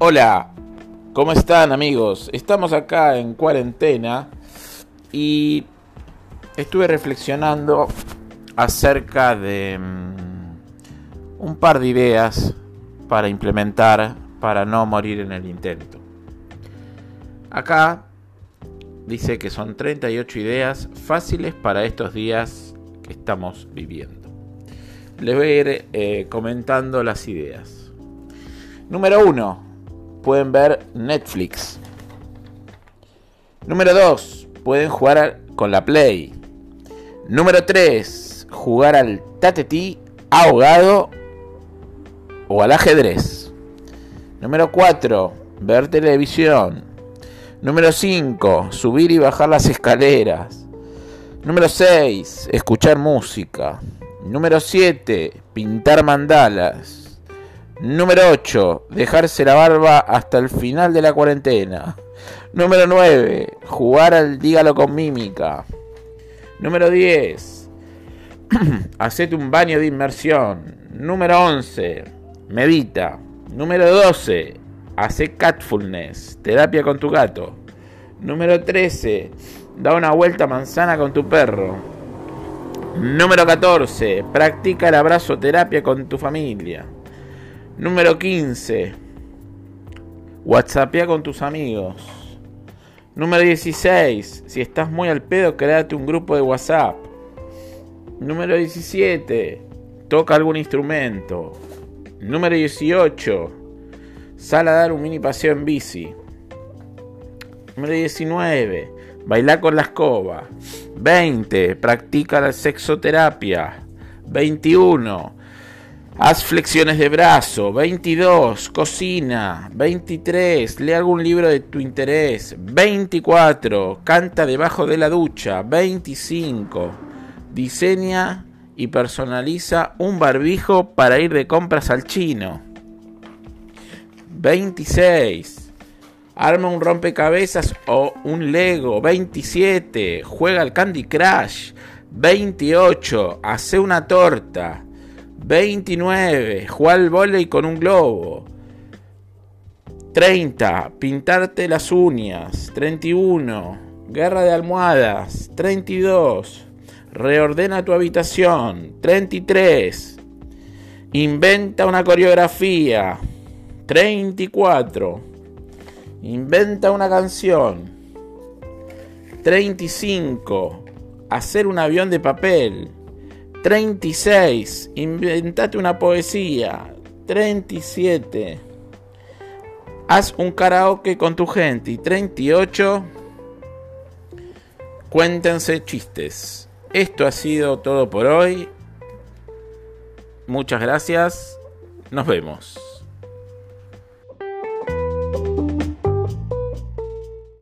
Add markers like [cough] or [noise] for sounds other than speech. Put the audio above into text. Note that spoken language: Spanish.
Hola, ¿cómo están amigos? Estamos acá en cuarentena y estuve reflexionando acerca de mm, un par de ideas para implementar para no morir en el intento. Acá dice que son 38 ideas fáciles para estos días que estamos viviendo. Les voy a ir eh, comentando las ideas. Número 1 pueden ver Netflix. Número 2, pueden jugar con la Play. Número 3, jugar al tatetí ahogado o al ajedrez. Número 4, ver televisión. Número 5, subir y bajar las escaleras. Número 6, escuchar música. Número 7, pintar mandalas. Número 8. Dejarse la barba hasta el final de la cuarentena. Número 9. Jugar al dígalo con mímica. Número 10. [clears throat] Hacete un baño de inmersión. Número 11. Medita. Número 12. Hace catfulness. Terapia con tu gato. Número 13. Da una vuelta manzana con tu perro. Número 14. Practica el abrazo terapia con tu familia. Número 15. WhatsAppea con tus amigos. Número 16. Si estás muy al pedo, créate un grupo de WhatsApp. Número 17. Toca algún instrumento. Número 18. Sal a dar un mini paseo en bici. Número 19. Baila con la escoba. 20. Practica la sexoterapia. 21. Haz flexiones de brazo. 22. Cocina. 23. Lee algún libro de tu interés. 24. Canta debajo de la ducha. 25. Diseña y personaliza un barbijo para ir de compras al chino. 26. Arma un rompecabezas o un Lego. 27. Juega al Candy Crush. 28. Hace una torta. 29. Jugar al volei con un globo. 30. Pintarte las uñas. 31. Guerra de almohadas. 32. Reordena tu habitación. 33. Inventa una coreografía. 34. Inventa una canción. 35. Hacer un avión de papel. 36. Inventate una poesía. 37. Haz un karaoke con tu gente. Y 38. Cuéntense chistes. Esto ha sido todo por hoy. Muchas gracias. Nos vemos.